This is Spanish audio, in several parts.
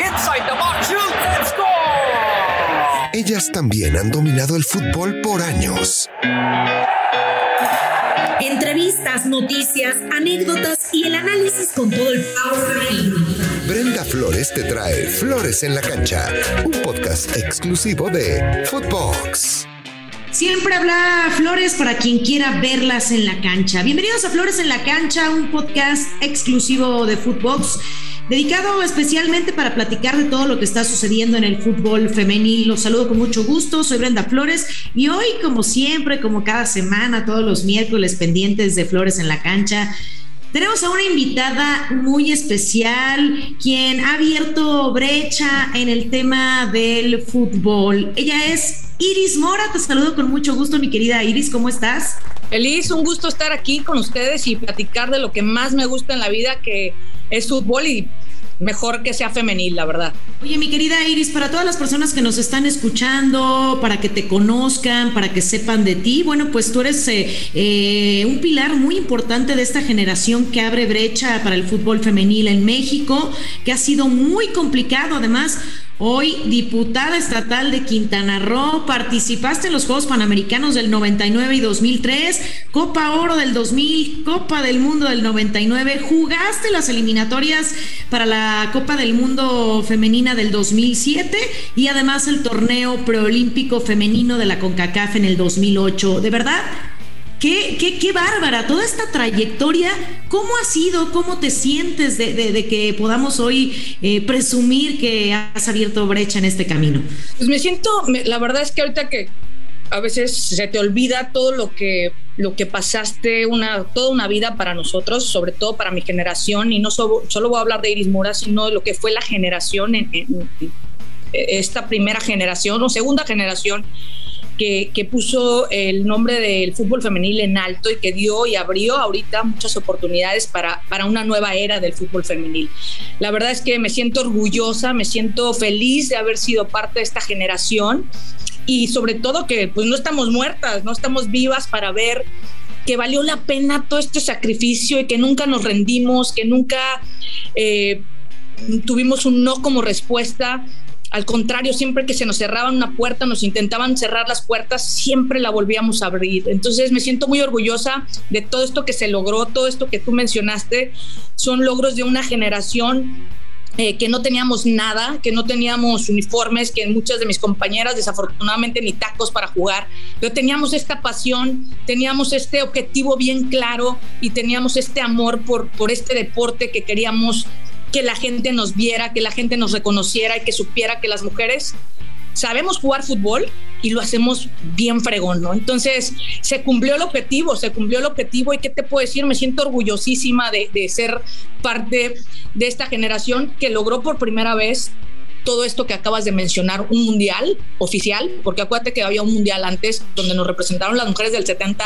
Inside the box, shoot score. Ellas también han dominado el fútbol por años. Entrevistas, noticias, anécdotas y el análisis con todo el power Brenda Flores te trae Flores en la Cancha, un podcast exclusivo de Footbox. Siempre habla Flores para quien quiera verlas en la cancha. Bienvenidos a Flores en la Cancha, un podcast exclusivo de Footbox dedicado especialmente para platicar de todo lo que está sucediendo en el fútbol femenil. Los saludo con mucho gusto, soy Brenda Flores y hoy, como siempre, como cada semana, todos los miércoles pendientes de Flores en la cancha, tenemos a una invitada muy especial, quien ha abierto brecha en el tema del fútbol. Ella es Iris Mora, te saludo con mucho gusto, mi querida Iris, ¿cómo estás? Feliz, un gusto estar aquí con ustedes y platicar de lo que más me gusta en la vida, que es fútbol y mejor que sea femenil, la verdad. Oye, mi querida Iris, para todas las personas que nos están escuchando, para que te conozcan, para que sepan de ti, bueno, pues tú eres eh, eh, un pilar muy importante de esta generación que abre brecha para el fútbol femenil en México, que ha sido muy complicado además Hoy, diputada estatal de Quintana Roo, participaste en los Juegos Panamericanos del 99 y 2003, Copa Oro del 2000, Copa del Mundo del 99, jugaste las eliminatorias para la Copa del Mundo Femenina del 2007 y además el torneo preolímpico femenino de la CONCACAF en el 2008. De verdad, Qué, qué, qué, bárbara, toda esta trayectoria, ¿cómo ha sido? ¿Cómo te sientes de, que podamos hoy eh, presumir que has abierto brecha en este camino? Pues me siento, la verdad es que ahorita que a veces se te olvida todo lo que, lo que pasaste, una, toda una vida para nosotros, sobre todo para mi generación, y no solo, solo voy a hablar de Iris Mora, sino de lo que fue la generación, en, esta primera generación o segunda generación que, puso el nombre del fútbol femenil en alto y que dio y abrió ahorita muchas oportunidades para, para una nueva era del fútbol femenil. La verdad es que me siento orgullosa, me siento feliz de haber sido parte de esta generación y sobre todo que pues no estamos muertas, no estamos vivas para ver que valió la pena todo este sacrificio y que nunca nos rendimos, que nunca eh, tuvimos un no como respuesta, al contrario, siempre que se nos cerraba una puerta, nos intentaban cerrar las puertas, siempre la volvíamos a abrir. Entonces me siento muy orgullosa de todo esto que se logró, todo esto que tú mencionaste. Son logros de una generación eh, que no teníamos nada, que no teníamos uniformes, que muchas de mis compañeras desafortunadamente ni tacos para jugar, pero teníamos esta pasión, teníamos este objetivo bien claro y teníamos este amor por, por este deporte que queríamos que la gente nos viera, que la gente nos reconociera y que supiera que las mujeres sabemos jugar fútbol y lo hacemos bien fregón, ¿no? Entonces, se cumplió el objetivo, se cumplió el objetivo y qué te puedo decir, me siento orgullosísima de, ser parte de esta generación que logró por primera vez todo esto que acabas de mencionar, un mundial oficial, porque acuérdate que había un mundial antes donde nos representaron las mujeres del 70,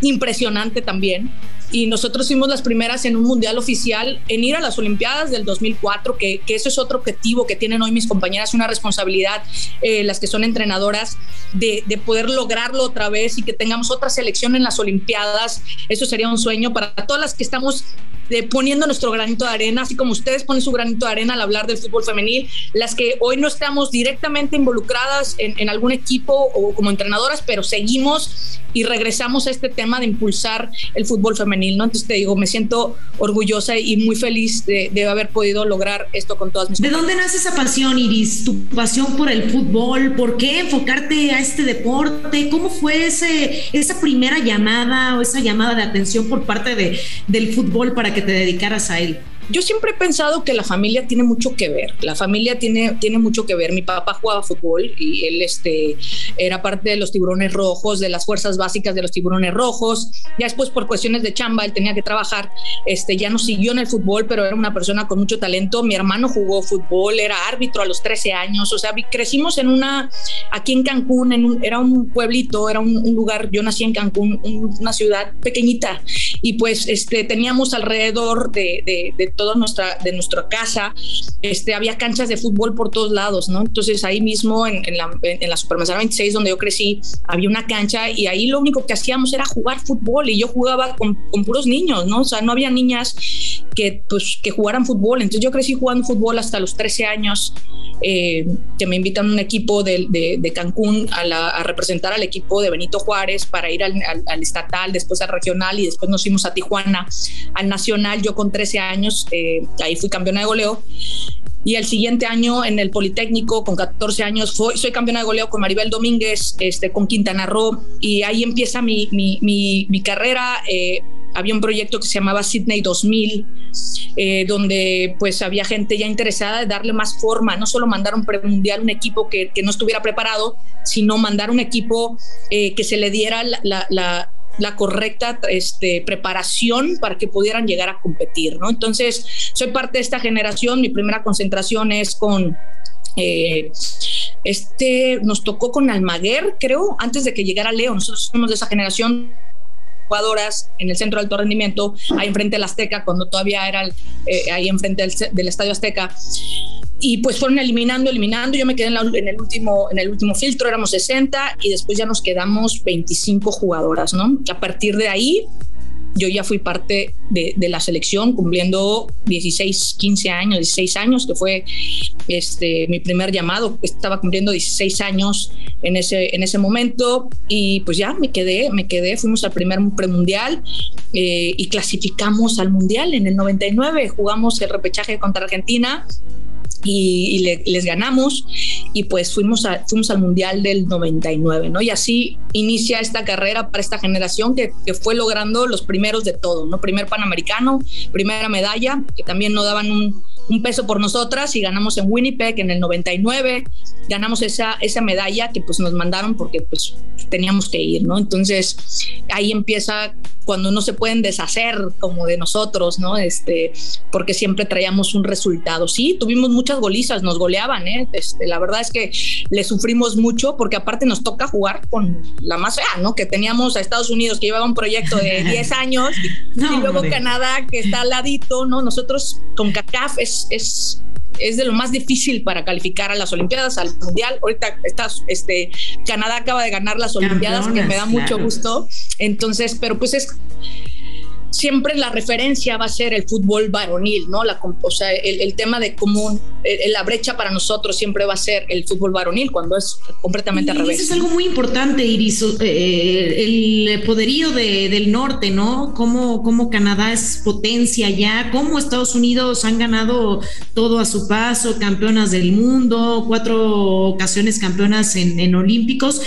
impresionante también y nosotros fuimos las primeras en un mundial oficial en ir a las Olimpiadas del 2004, que, que eso es otro objetivo que tienen hoy mis compañeras, una responsabilidad, eh, las que son entrenadoras, de, de, poder lograrlo otra vez y que tengamos otra selección en las Olimpiadas. Eso sería un sueño para todas las que estamos de poniendo nuestro granito de arena, así como ustedes ponen su granito de arena al hablar del fútbol femenil, las que hoy no estamos directamente involucradas en, en algún equipo o como entrenadoras, pero seguimos y regresamos a este tema de impulsar el fútbol femenil, ¿no? Entonces te digo, me siento orgullosa y muy feliz de, de haber podido lograr esto con todas mis ¿De dónde nace esa pasión, Iris? ¿Tu pasión por el fútbol? ¿Por qué enfocarte a este deporte? ¿Cómo fue ese, esa primera llamada o esa llamada de atención por parte de, del fútbol para que te dedicaras a él? Yo siempre he pensado que la familia tiene mucho que ver. La familia tiene, tiene mucho que ver. Mi papá jugaba fútbol y él este, era parte de los tiburones rojos, de las fuerzas básicas de los tiburones rojos. Ya después, por cuestiones de chamba, él tenía que trabajar. Este, ya no siguió en el fútbol, pero era una persona con mucho talento. Mi hermano jugó fútbol, era árbitro a los 13 años. O sea, crecimos en una, aquí en Cancún, en un, era un pueblito, era un, un, lugar. Yo nací en Cancún, una ciudad pequeñita. Y pues este, teníamos alrededor de, de, de toda nuestra, de nuestra casa, este, había canchas de fútbol por todos lados, ¿no? Entonces ahí mismo en, en la, en la Supermanzana 26, donde yo crecí, había una cancha y ahí lo único que hacíamos era jugar fútbol y yo jugaba con, con puros niños, ¿no? O sea, no había niñas que, pues, que jugaran fútbol. Entonces yo crecí jugando fútbol hasta los 13 años, eh, que me invitan un equipo de, de, de Cancún a, la, a, representar al equipo de Benito Juárez para ir al, al, al, estatal, después al regional y después nos fuimos a Tijuana, al nacional. Yo con 13 años, eh, ahí fui campeona de goleo. Y el siguiente año en el Politécnico, con 14 años, fui, soy campeona de goleo con Maribel Domínguez, este, con Quintana Roo, y ahí empieza mi, mi, mi, mi carrera. Eh, había un proyecto que se llamaba Sydney 2000, eh, donde pues había gente ya interesada de darle más forma, no solo mandar un premundial, un equipo que, que no estuviera preparado, sino mandar un equipo eh, que se le diera la, la, la la correcta este, preparación para que pudieran llegar a competir, ¿no? Entonces, soy parte de esta generación, mi primera concentración es con... Eh, este nos tocó con Almaguer, creo, antes de que llegara Leo. Nosotros somos de esa generación jugadoras en el centro de alto rendimiento, ahí enfrente del Azteca, cuando todavía era eh, ahí enfrente del, Estadio Azteca. Y pues fueron eliminando, eliminando. Yo me quedé en, el último, en el último filtro, éramos 60 y después ya nos quedamos 25 jugadoras, ¿no? A partir de ahí, yo ya fui parte de, de, la selección cumpliendo 16, 15 años, 16 años, que fue este, mi primer llamado. Estaba cumpliendo 16 años en ese, en ese momento y pues ya me quedé, me quedé, fuimos al primer premundial eh, y clasificamos al mundial en el 99, jugamos el repechaje contra Argentina y, y le, les ganamos y pues fuimos, a, fuimos al Mundial del 99, ¿no? Y así inicia esta carrera para esta generación que, que, fue logrando los primeros de todo, ¿no? Primer Panamericano, primera medalla, que también no daban un, un peso por nosotras y ganamos en Winnipeg en el 99, ganamos esa, esa medalla que pues nos mandaron porque pues teníamos que ir, ¿no? Entonces ahí empieza cuando no se pueden deshacer como de nosotros, ¿no? Este, porque siempre traíamos un resultado. Sí, tuvimos muchas golizas, nos goleaban, ¿eh? Este, la verdad es que le sufrimos mucho porque aparte nos toca jugar con la más fea, ¿no? Que teníamos a Estados Unidos que llevaba un proyecto de 10 años no, y luego hombre. Canadá que está al ladito, ¿no? Nosotros con CACAF es, es es de lo más difícil para calificar a las Olimpiadas, al Mundial. Ahorita está, este, Canadá acaba de ganar las Olimpiadas, Campeonas, que me da mucho claro. gusto. Entonces, pero pues es siempre la referencia va a ser el fútbol varonil, ¿no? La, o sea, el, el tema de cómo el, la brecha para nosotros siempre va a ser el fútbol varonil, cuando es completamente y al revés. Eso es algo muy importante, Iris, eh, el poderío de, del norte, ¿no? Cómo, cómo Canadá es potencia ya, cómo Estados Unidos han ganado todo a su paso, campeonas del mundo, cuatro ocasiones campeonas en, en Olímpicos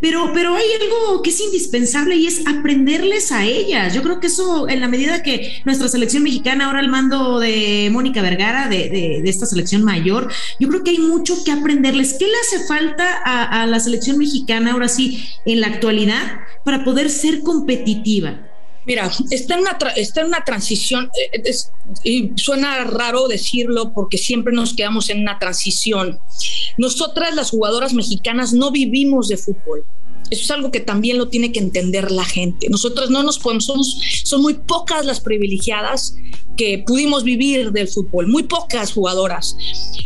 pero, pero hay algo que es indispensable y es aprenderles a ellas. Yo creo que eso, en la medida que nuestra selección mexicana, ahora al mando de Mónica Vergara, de, de, de, esta selección mayor, yo creo que hay mucho que aprenderles. ¿Qué le hace falta a, a la selección mexicana ahora sí en la actualidad para poder ser competitiva? Mira, está en una, está en una transición, eh, es, y suena raro decirlo porque siempre nos quedamos en una transición. Nosotras, las jugadoras mexicanas, no vivimos de fútbol. Eso es algo que también lo tiene que entender la gente. Nosotros no nos podemos, son muy pocas las privilegiadas que pudimos vivir del fútbol, muy pocas jugadoras.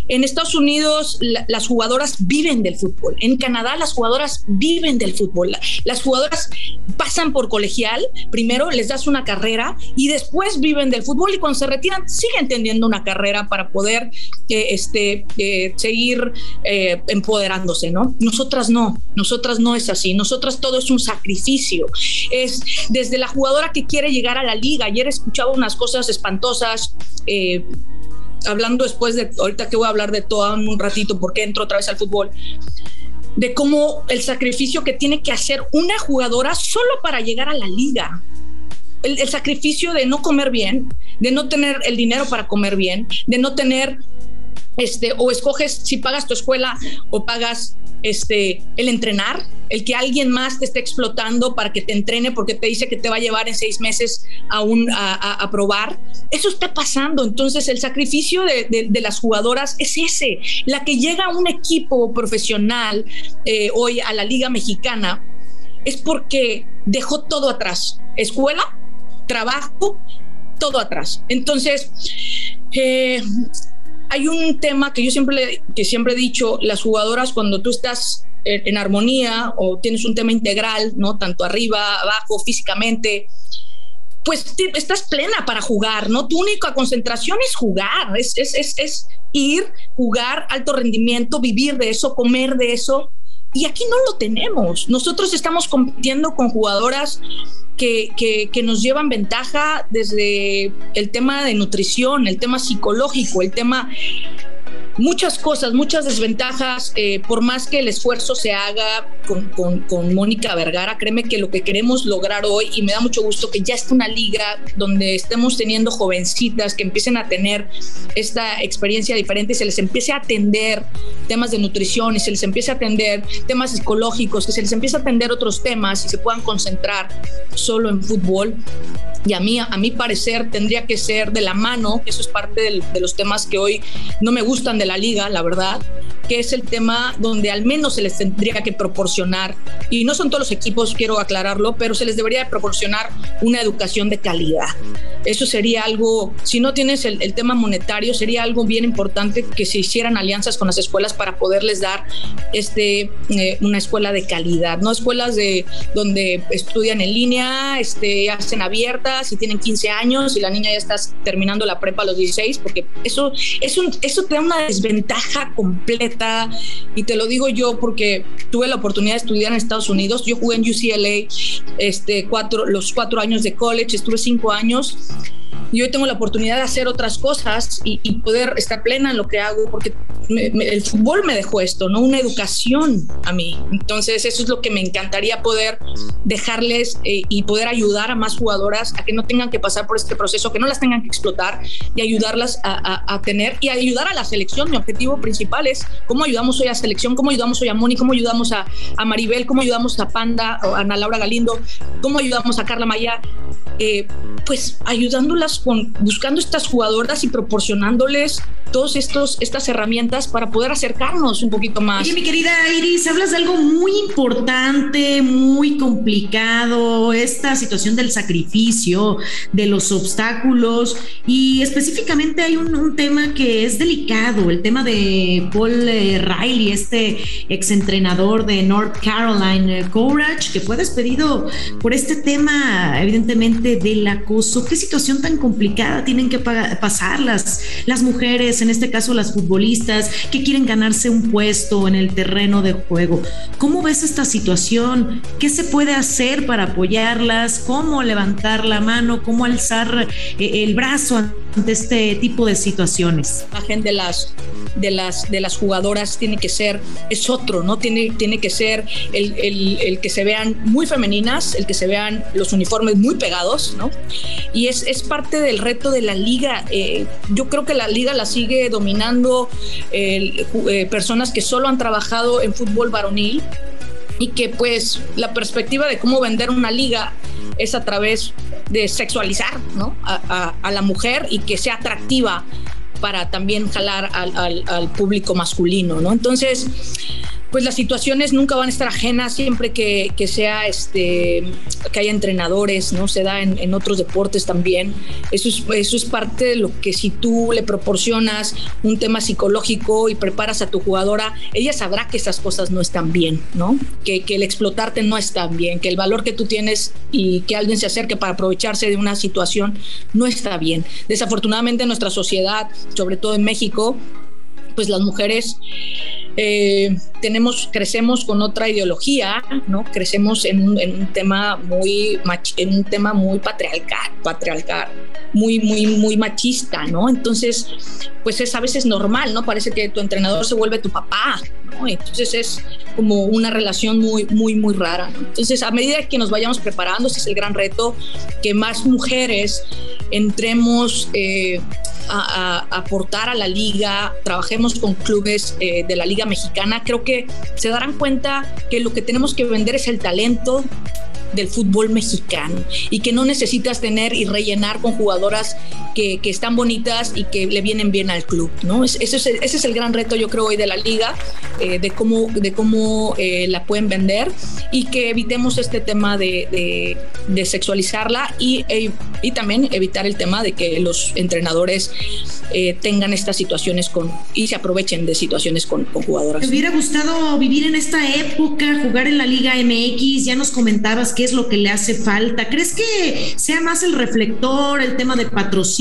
En Estados Unidos la, las jugadoras viven del fútbol, en Canadá las jugadoras viven del fútbol. Las jugadoras pasan por colegial, primero les das una carrera y después viven del fútbol y cuando se retiran siguen teniendo una carrera para poder eh, este, eh, seguir eh, empoderándose, ¿no? Nosotras no, nosotras no es así, nosotras todo es un sacrificio. Es desde la jugadora que quiere llegar a la liga, ayer escuchaba unas cosas espantosas eh, hablando después de, ahorita que voy a hablar de todo en un ratito, porque entro otra vez al fútbol, de cómo el sacrificio que tiene que hacer una jugadora solo para llegar a la liga. El, el sacrificio de no comer bien, de no tener el dinero para comer bien, de no tener este, o escoges si pagas tu escuela o pagas este, el entrenar, el que alguien más te esté explotando para que te entrene porque te dice que te va a llevar en seis meses a, un, a, a, a probar. Eso está pasando. Entonces el sacrificio de, de, de, las jugadoras es ese. La que llega a un equipo profesional eh, hoy a la Liga Mexicana es porque dejó todo atrás. Escuela, trabajo, todo atrás. Entonces, eh, hay un tema que yo siempre, que siempre he dicho, las jugadoras cuando tú estás en, armonía o tienes un tema integral, ¿no? Tanto arriba, abajo, físicamente, pues estás plena para jugar, ¿no? Tu única concentración es jugar, es, es, es, es ir, jugar, alto rendimiento, vivir de eso, comer de eso. Y aquí no lo tenemos. Nosotros estamos compitiendo con jugadoras que, que, nos llevan ventaja desde el tema de nutrición, el tema psicológico, el tema muchas cosas, muchas desventajas, eh, por más que el esfuerzo se haga con, con, con, Mónica Vergara, créeme que lo que queremos lograr hoy, y me da mucho gusto que ya esté una liga donde estemos teniendo jovencitas que empiecen a tener esta experiencia diferente se les empiece a atender temas de nutrición y se les empiece a atender temas psicológicos, que se les empiece a atender otros temas y se puedan concentrar solo en fútbol. Y a mí, a mi parecer, tendría que ser de la mano, eso es parte de, de los temas que hoy no me gustan de la liga, la verdad, que es el tema donde al menos se les tendría que proporcionar, y no son todos los equipos, quiero aclararlo, pero se les debería proporcionar una educación de calidad. Eso sería algo, si no tienes el, el tema monetario, sería algo bien importante que se hicieran alianzas con las escuelas para poderles dar este, eh, una escuela de calidad, no escuelas de donde estudian en línea, este, hacen abiertas y tienen 15 años y la niña ya está terminando la prepa a los 16, porque eso, eso, eso te da una desventaja completa y te lo digo yo porque tuve la oportunidad de estudiar en Estados Unidos. Yo jugué en UCLA este, cuatro, los cuatro años de college, estuve cinco años y hoy tengo la oportunidad de hacer otras cosas y, poder estar plena en lo que hago, porque el fútbol me dejó esto, ¿no? Una educación a mí. Entonces, eso es lo que me encantaría poder dejarles eh, y poder ayudar a más jugadoras a que no tengan que pasar por este proceso, que no las tengan que explotar y ayudarlas a, a, a tener y ayudar a la selección. Mi objetivo principal es cómo ayudamos hoy a selección, cómo ayudamos hoy a Moni, cómo ayudamos a, a Maribel, cómo ayudamos a Panda, a Ana Laura Galindo, cómo ayudamos a Carla Maya, eh, pues ayudándolas con, buscando estas jugadoras y proporcionándoles todas estas herramientas para poder acercarnos un poquito más. Oye, mi querida Iris, hablas de algo muy importante, muy complicado, esta situación del sacrificio, de los obstáculos, y específicamente hay un, un tema que es delicado, el tema de Paul eh, Riley, este exentrenador de North Carolina eh, Courage, que fue despedido por este tema, evidentemente, del acoso. ¿Qué situación tan complicada tienen que pasar las, las mujeres, en este caso las futbolistas, que quieren ganarse un puesto en el terreno de juego? ¿Cómo ves esta situación? ¿Qué se puede hacer para apoyarlas? ¿Cómo levantar la mano? ¿Cómo alzar eh, el brazo ante este tipo de situaciones? La gente de las, de las, de las jugadoras tiene que ser, es otro, ¿no? Tiene, tiene que ser el, el, que se vean muy femeninas, el que se vean los uniformes muy pegados, ¿no? Y es, es parte del reto de la liga. Eh, yo creo que la liga la sigue dominando eh, personas que solo han trabajado en fútbol varonil y que pues la perspectiva de cómo vender una liga es a través de sexualizar ¿no? a, a, a la mujer y que sea atractiva para también jalar al, al, al público masculino, ¿no? Entonces, pues las situaciones nunca van a estar ajenas siempre que, que sea este que haya entrenadores, ¿no? Se da en, otros deportes también. Eso es, eso es parte de lo que si tú le proporcionas un tema psicológico y preparas a tu jugadora, ella sabrá que esas cosas no están bien, ¿no? Que, que el explotarte no está bien, que el valor que tú tienes y que alguien se acerque para aprovecharse de una situación no está bien. Desafortunadamente en nuestra sociedad, sobre todo en México, pues las mujeres eh, tenemos, crecemos con otra ideología, ¿no? Crecemos en un, en un tema muy en un tema muy patriarcal, patriarcal, muy, muy, muy machista, ¿no? Entonces, pues es a veces normal, ¿no? Parece que tu entrenador se vuelve tu papá, Entonces es como una relación muy, muy, muy rara. ¿no? Entonces, a medida que nos vayamos preparando, ese es el gran reto, que más mujeres entremos eh, a, a, aportar a la liga, trabajemos con clubes eh, de la liga mexicana, creo que se darán cuenta que lo que tenemos que vender es el talento, del fútbol mexicano y que no necesitas tener y rellenar con jugadoras que, que están bonitas y que le vienen bien al club, ¿no? Es, el, ese es el gran reto yo creo hoy de la liga, eh, de cómo, de cómo eh, la pueden vender y que evitemos este tema de, de, de sexualizarla y, e, y también evitar el tema de que los entrenadores eh, tengan estas situaciones con y se aprovechen de situaciones con, con jugadoras. ¿Te hubiera gustado vivir en esta época, jugar en la Liga MX? Ya nos comentabas qué es lo que le hace falta. ¿Crees que sea más el reflector, el tema de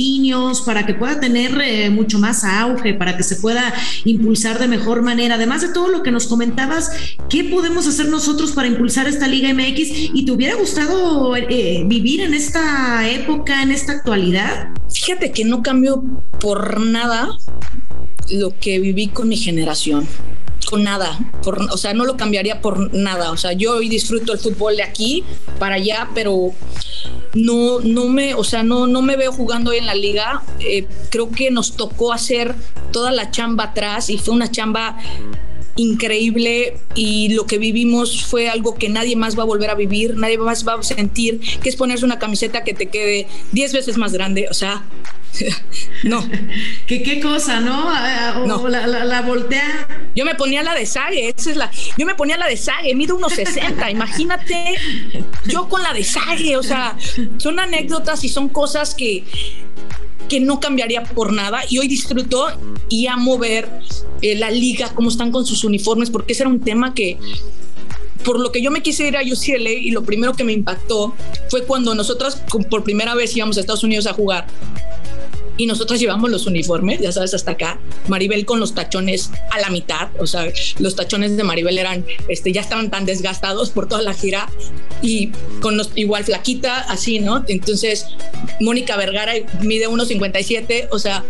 patrocinios, para que pueda tener eh, mucho más auge, para que se pueda impulsar de mejor manera? Además de todo lo que nos comentabas, ¿qué podemos hacer nosotros para impulsar esta Liga MX? ¿Y te hubiera gustado eh, vivir en esta época, en esta actualidad? Fíjate que no cambio por nada lo que viví con mi generación nada, o sea, no lo cambiaría por nada, o sea, yo hoy disfruto el fútbol de aquí para allá, pero no, no me, o sea, no, no me veo jugando hoy en la liga, eh, creo que nos tocó hacer toda la chamba atrás y fue una chamba increíble y lo que vivimos fue algo que nadie más va a volver a vivir, nadie más va a sentir, que es ponerse una camiseta que te quede 10 veces más grande, o sea, no. ¿Qué, ¿Qué, cosa, no? O no. La, la, la, voltea. Yo me ponía la de Sague, esa es la. Yo me ponía la de Sague, mido unos 60. Imagínate yo con la de Sague, o sea, son anécdotas y son cosas que, que no cambiaría por nada. Y hoy disfruto y amo ver eh, la liga, cómo están con sus uniformes, porque ese era un tema que por lo que yo me quise ir a UCLA y lo primero que me impactó fue cuando nosotros por primera vez íbamos a Estados Unidos a jugar y nosotros llevamos los uniformes, ya sabes, hasta acá. Maribel con los tachones a la mitad, o sea, los tachones de Maribel eran, este, ya estaban tan desgastados por toda la gira y con los, igual flaquita, así, ¿no? Entonces, Mónica Vergara mide 1,57, o sea,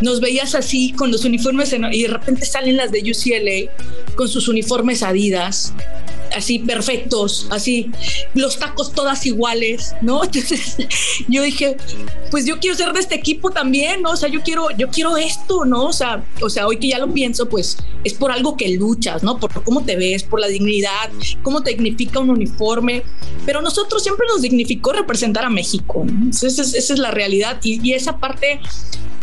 nos veías así con los uniformes en, y de repente salen las de UCLA con sus uniformes Adidas, así perfectos, así los tacos todas iguales, ¿no? Entonces yo dije, pues yo quiero ser de este equipo también, ¿no? O sea, yo quiero, yo quiero esto, ¿no? O sea, o sea, hoy que ya lo pienso, pues es por algo que luchas, ¿no? Por cómo te ves, por la dignidad, cómo te dignifica un uniforme, pero nosotros siempre nos dignificó representar a México, ¿no? esa, es, esa es la realidad y esa parte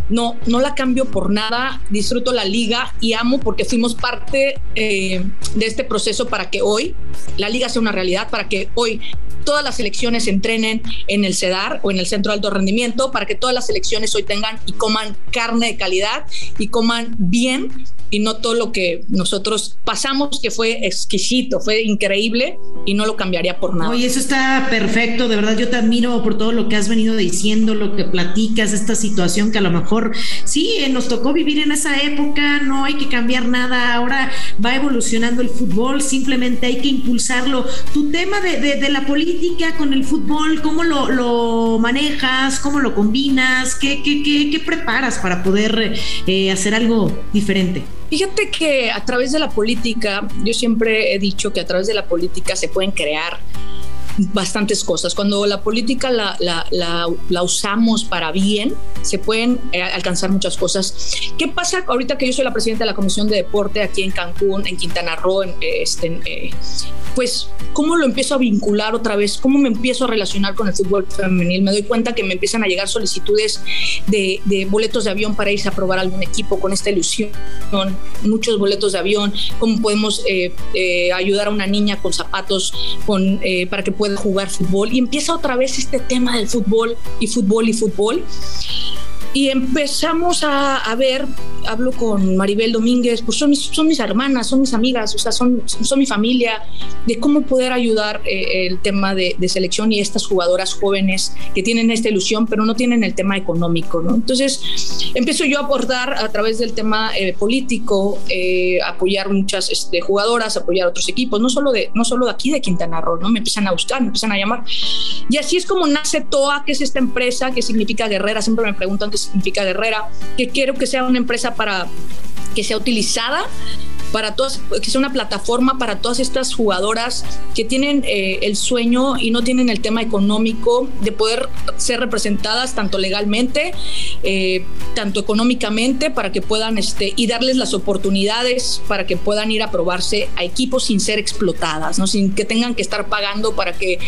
no, no la cambio por nada, disfruto la liga y amo porque fuimos parte eh, de este proceso para que hoy la liga sea una realidad, para que hoy todas las selecciones entrenen en el CEDAR o en el Centro de Alto Rendimiento, para que todas las selecciones hoy tengan y coman carne de calidad y coman bien y no todo lo que nosotros pasamos, que fue exquisito, fue increíble y no lo cambiaría por nada. Oye, eso está perfecto, de verdad yo te admiro por todo lo que has venido diciendo, lo que platicas, esta situación que a lo mejor sí, eh, nos tocó vivir en esa época, no hay que cambiar nada, ahora va evolucionando el fútbol, simplemente hay que impulsarlo. Tu tema de, de, la política con el fútbol, ¿cómo lo, manejas? ¿Cómo lo combinas? ¿Qué, qué, qué, qué preparas para poder eh, hacer algo diferente? Fíjate que a través de la política, yo siempre he dicho que a través de la política se pueden crear bastantes cosas. Cuando la política la, la, la, la usamos para bien, se pueden eh, alcanzar muchas cosas. ¿Qué pasa ahorita que yo soy la presidenta de la Comisión de Deporte aquí en Cancún, en Quintana Roo? En, este, eh, pues, ¿cómo lo empiezo a vincular otra vez? ¿Cómo me empiezo a relacionar con el fútbol femenil? Me doy cuenta que me empiezan a llegar solicitudes de, de boletos de avión para irse a probar algún equipo con esta ilusión, muchos boletos de avión, cómo podemos eh, eh, ayudar a una niña con zapatos con, eh, para que pueda jugar fútbol. Y empieza otra vez este tema del fútbol y fútbol y fútbol y empezamos a, a, ver, hablo con Maribel Domínguez, pues son mis, son mis hermanas, son mis amigas, o sea, son, son mi familia, de cómo poder ayudar eh, el tema de, de, selección y estas jugadoras jóvenes que tienen esta ilusión, pero no tienen el tema económico, ¿no? Entonces, empiezo yo a aportar a través del tema eh, político, eh, apoyar muchas este, jugadoras, apoyar otros equipos, no solo, de, no solo de aquí de Quintana Roo, ¿no? Me empiezan a buscar, me empiezan a llamar. Y así es como nace TOA, que es esta empresa, que significa guerrera, siempre me preguntan qué significa Guerrera, que quiero que sea una empresa para que sea utilizada para todas, que sea una plataforma para todas estas jugadoras que tienen eh, el sueño y no tienen el tema económico de poder ser representadas tanto legalmente, eh, tanto económicamente, para que puedan, este, y darles las oportunidades para que puedan ir a probarse a equipos sin ser explotadas, ¿no? Sin que tengan que estar pagando para que,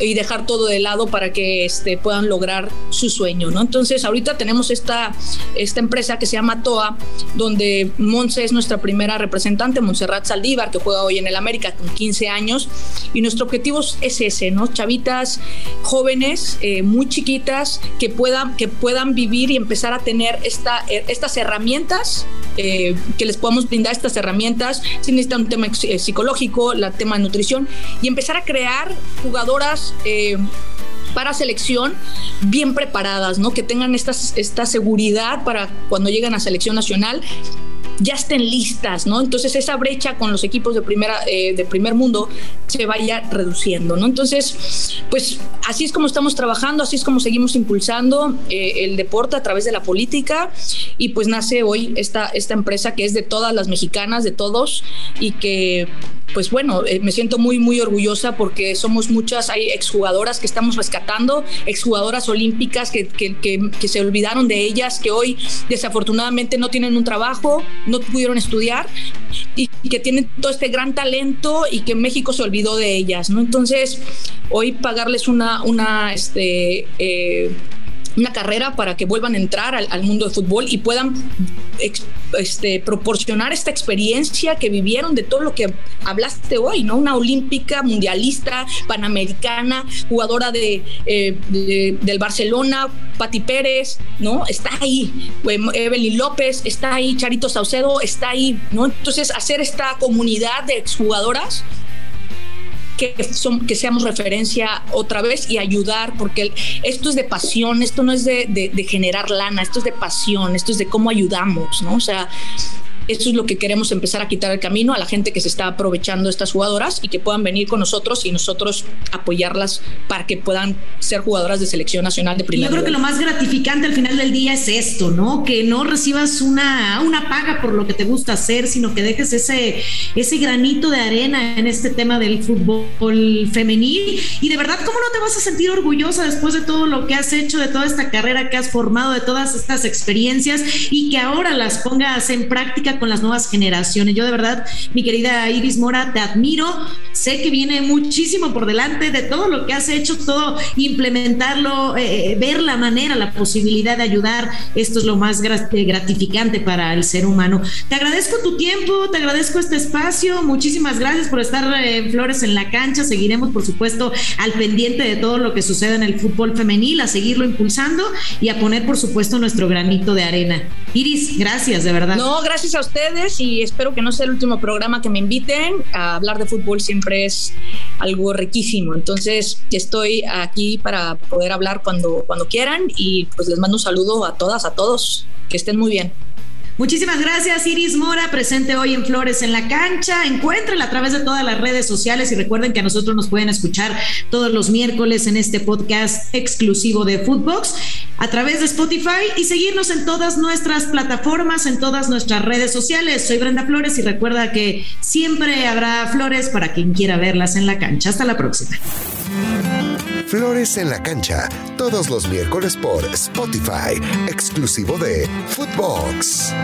y dejar todo de lado para que este, puedan lograr su sueño, ¿no? Entonces, ahorita tenemos esta, esta empresa que se llama TOA, donde Monse es nuestra primera representante, Montserrat Saldívar, que juega hoy en el América con 15 años, y nuestro objetivo es ese, ¿no? Chavitas jóvenes, eh, muy chiquitas, que puedan, que puedan vivir y empezar a tener esta, eh, estas herramientas, eh, que les podamos brindar estas herramientas, si necesitan un tema psicológico, el tema de nutrición, y empezar a crear jugadoras para selección bien preparadas, ¿no? Que tengan esta, esta seguridad para cuando lleguen a selección nacional ya estén listas, ¿no? Entonces esa brecha con los equipos de primera eh, de primer mundo se vaya reduciendo, ¿no? Entonces, pues así es como estamos trabajando, así es como seguimos impulsando eh, el deporte a través de la política y pues nace hoy esta esta empresa que es de todas las mexicanas, de todos y que pues bueno, eh, me siento muy, muy orgullosa porque somos muchas, hay exjugadoras que estamos rescatando, exjugadoras olímpicas que, que, se olvidaron de ellas, que hoy desafortunadamente no tienen un trabajo, no pudieron estudiar y que tienen todo este gran talento y que México se olvidó de ellas, ¿no? Entonces, hoy pagarles una, una, este, eh, una carrera para que vuelvan a entrar al, mundo del fútbol y puedan este, proporcionar esta experiencia que vivieron de todo lo que hablaste hoy, ¿no? Una olímpica, mundialista, panamericana, jugadora de, eh, del Barcelona, Pati Pérez, ¿no? Está ahí. Evelyn López, está ahí. Charito Saucedo, está ahí, ¿no? Entonces, hacer esta comunidad de exjugadoras que, que seamos referencia otra vez y ayudar, porque esto es de pasión, esto no es de, de generar lana, esto es de pasión, esto es de cómo ayudamos, ¿no? O sea, eso es lo que queremos empezar a quitar el camino a la gente que se está aprovechando estas jugadoras y que puedan venir con nosotros y nosotros apoyarlas para que puedan ser jugadoras de selección nacional de primera. Yo creo que lo más gratificante al final del día es esto, ¿no? Que no recibas una, una paga por lo que te gusta hacer, sino que dejes ese, ese granito de arena en este tema del fútbol femenil. Y de verdad, ¿cómo no te vas a sentir orgullosa después de todo lo que has hecho, de toda esta carrera que has formado, de todas estas experiencias y que ahora las pongas en práctica con las nuevas generaciones. Yo de verdad, mi querida Iris Mora, te admiro. Sé que viene muchísimo por delante de todo lo que has hecho, todo implementarlo, eh, ver la manera, la posibilidad de ayudar. Esto es lo más eh, gratificante para el ser humano. Te agradezco tu tiempo, te agradezco este espacio. Muchísimas gracias por estar eh, en Flores en la cancha. Seguiremos, por supuesto, al pendiente de todo lo que sucede en el fútbol femenil, a seguirlo impulsando y a poner, por supuesto, nuestro granito de arena. Iris, gracias, de verdad. No, gracias a ustedes y espero que no sea el último programa que me inviten. A hablar de fútbol siempre es algo riquísimo. Entonces, estoy aquí para poder hablar cuando, cuando quieran y pues les mando un saludo a todas, a todos. Que estén muy bien. Muchísimas gracias, Iris Mora, presente hoy en Flores en la Cancha. Encuéntrenla a través de todas las redes sociales y recuerden que a nosotros nos pueden escuchar todos los miércoles en este podcast exclusivo de Footbox a través de Spotify y seguirnos en todas nuestras plataformas, en todas nuestras redes sociales. Soy Brenda Flores y recuerda que siempre habrá flores para quien quiera verlas en la cancha. Hasta la próxima. Flores en la cancha, todos los miércoles por Spotify, exclusivo de Footbox.